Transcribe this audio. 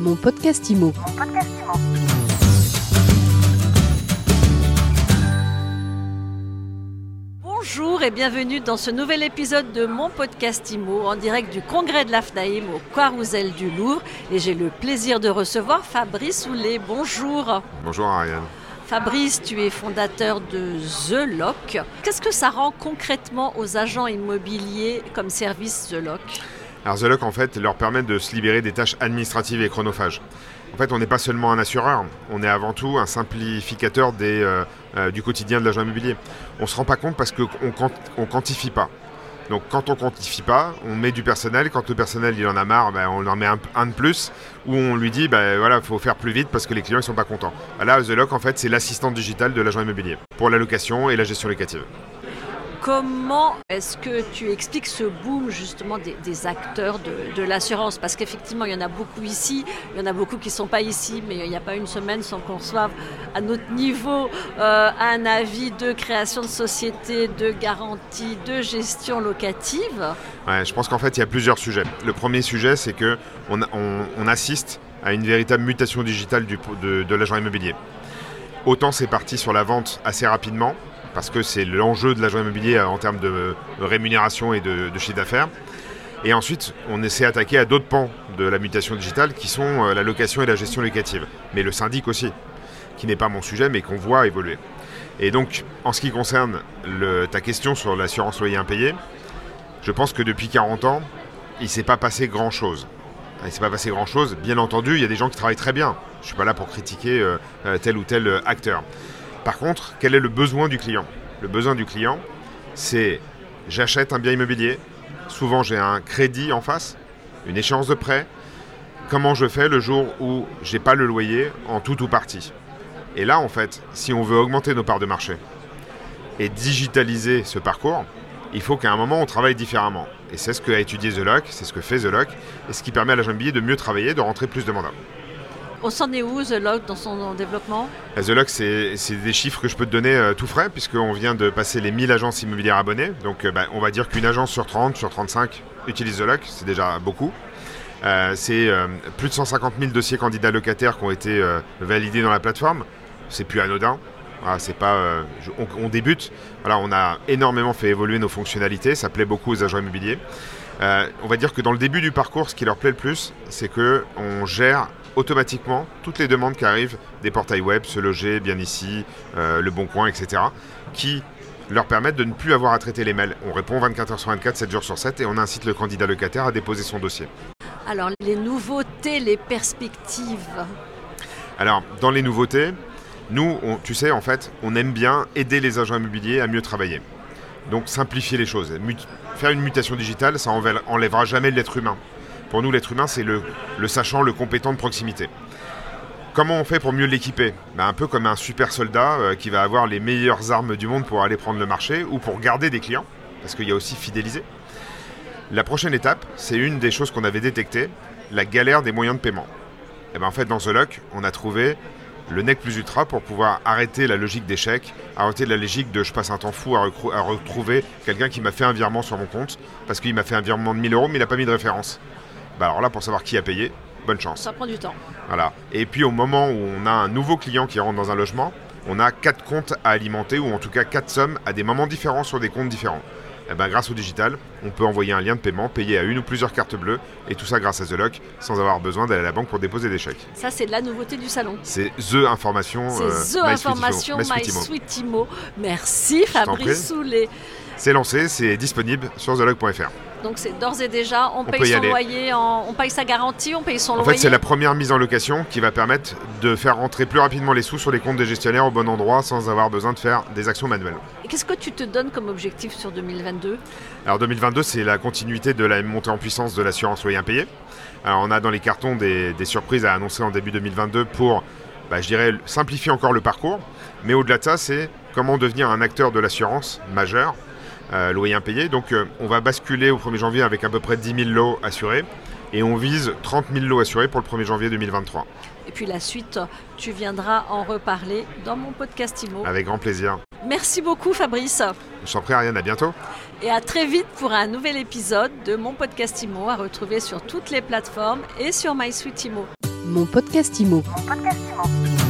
Mon podcast IMO. Bonjour et bienvenue dans ce nouvel épisode de mon podcast IMO en direct du congrès de l'AFNAIM au Carousel du Louvre. Et j'ai le plaisir de recevoir Fabrice Houlet. Bonjour. Bonjour Ariane. Fabrice, tu es fondateur de The Lock. Qu'est-ce que ça rend concrètement aux agents immobiliers comme service The Lock? Lock en fait leur permet de se libérer des tâches administratives et chronophages. En fait, on n'est pas seulement un assureur, on est avant tout un simplificateur euh, euh, du quotidien de l'agent immobilier. On ne se rend pas compte parce qu'on ne quantifie pas. Donc quand on quantifie pas, on met du personnel. Quand le personnel il en a marre, ben, on en met un, de plus. Ou on lui dit, ben, voilà, faut faire plus vite parce que les clients ne sont pas contents. Là, The Lock en fait, c'est l'assistant digital de l'agent immobilier pour la location et la gestion locative. Comment est-ce que tu expliques ce boom justement des, acteurs de, l'assurance? Parce qu'effectivement, il y en a beaucoup ici, il y en a beaucoup qui ne sont pas ici, mais il n'y a pas une semaine sans qu'on reçoive à notre niveau euh, un avis de création de société, de garantie, de gestion locative. Je pense qu'en fait, il y a plusieurs sujets. Le premier sujet, c'est qu'on on, assiste à une véritable mutation digitale de l'agent immobilier. Autant c'est parti sur la vente assez rapidement, parce que c'est l'enjeu de l'agent immobilier euh, en termes de rémunération et de, chiffre d'affaires. Et ensuite, on essaie d'attaquer à d'autres pans de la mutation digitale qui sont euh, la location et la gestion locative. Mais le syndic aussi, qui n'est pas mon sujet, mais qu'on voit évoluer. Et donc, en ce qui concerne ta question sur l'assurance loyer impayé, je pense que depuis 40 ans, il ne s'est pas passé grand-chose. Il ne s'est pas passé grand-chose. Bien entendu, il y a des gens qui travaillent très bien. Je ne suis pas là pour critiquer euh, tel ou tel acteur. Par contre, quel est le besoin du client? Le besoin du client, c'est j'achète un bien immobilier, souvent j'ai un crédit en face, une échéance de prêt. Comment je fais le jour où j'ai pas le loyer en tout ou partie? Et là, en fait, si on veut augmenter nos parts de marché et digitaliser ce parcours, il faut qu'à un moment on travaille différemment. Et c'est ce qu'a étudié The Lock, c'est ce que fait The Lock, et ce qui permet à l'agent immobilier de mieux travailler, de rentrer plus de mandats. On s'en est où, The Lock, dans son développement The Lock, c'est des chiffres que je peux te donner euh, tout frais, puisqu'on vient de passer les 1000 agences immobilières abonnées. Donc, euh, bah, on va dire qu'une agence sur 30, sur 35 utilise The Lock, c'est déjà beaucoup. Euh, c'est plus de 150 000 dossiers candidats locataires qui ont été validés dans la plateforme. C'est plus anodin. c'est pas, on, débute. Voilà, on a énormément fait évoluer nos fonctionnalités. Ça plaît beaucoup aux agents immobiliers. on va dire que dans le début du parcours, ce qui leur plaît le plus, c'est que on gère automatiquement toutes les demandes qui arrivent des portails web, Se Loger, Bien Ici, euh, Le Bon Coin, etc., qui leur permettent de ne plus avoir à traiter les mails. On répond 24 h sur 24, 7 jours sur 7 et on incite le candidat locataire à déposer son dossier. Alors, les nouveautés, les perspectives Alors, dans les nouveautés, nous, tu sais, en fait, on aime bien aider les agents immobiliers à mieux travailler. Donc, simplifier les choses. faire une mutation digitale, ça enlèvera jamais l'être humain. Pour nous, l'être humain, c'est le, sachant, le compétent de proximité. Comment on fait pour mieux l'équiper? Ben, Un peu comme un super soldat euh, qui va avoir les meilleures armes du monde pour aller prendre le marché ou pour garder des clients, parce qu'il y a aussi fidéliser. La prochaine étape, c'est une des choses qu'on avait détectées, la galère des moyens de paiement. Et ben, en fait, dans The Lock, on a trouvé le NEC plus ultra pour pouvoir arrêter la logique d'échec, arrêter la logique de je passe un temps fou à, à retrouver quelqu'un qui m'a fait un virement sur mon compte parce qu'il m'a fait un virement de 1000 euros mais il n'a pas mis de référence. Bah, alors là, pour savoir qui a payé, bonne chance. Ça prend du temps. Voilà. Et puis au moment où on a un nouveau client qui rentre dans un logement, on a quatre comptes à alimenter, ou en tout cas quatre sommes à des moments différents sur des comptes différents. Eh ben, grâce au digital, on peut envoyer un lien de paiement, payer à une ou plusieurs cartes bleues, et tout ça grâce à The Lock, sans avoir besoin d'aller à la banque pour déposer des chèques. Ça, c'est de la nouveauté du salon. C'est The Information. C'est euh, The Information, My, Merci Fabrice Soulet. C'est lancé, c'est disponible sur TheLog.fr. Donc c'est d'ores et déjà, on, paye son loyer, on paye sa garantie, on paye son loyer. En fait, c'est la première mise en location qui va permettre de faire rentrer plus rapidement les sous sur les comptes des gestionnaires au bon endroit sans avoir besoin de faire des actions manuelles. Qu'est-ce que tu te donnes comme objectif sur 2022 Alors 2022, c'est la continuité de la montée en puissance de l'assurance loyer impayé. Alors on a dans les cartons des, surprises à annoncer en début 2022 pour, bah, je dirais, simplifier encore le parcours. Mais au-delà de ça, c'est comment devenir un acteur de l'assurance majeur euh, loyer impayé. Donc euh, on va basculer au 1er janvier avec à peu près 10 000 lots assurés et on vise 30 000 lots assurés pour le 1er janvier 2023. Et puis la suite, tu viendras en reparler dans mon podcast IMO. Avec grand plaisir. Merci beaucoup Fabrice. Je t'en prie Ariane, à bientôt. Et à très vite pour un nouvel épisode de mon podcast IMO à retrouver sur toutes les plateformes et sur MySuite IMO. Mon podcast Imo. Mon podcast Imo.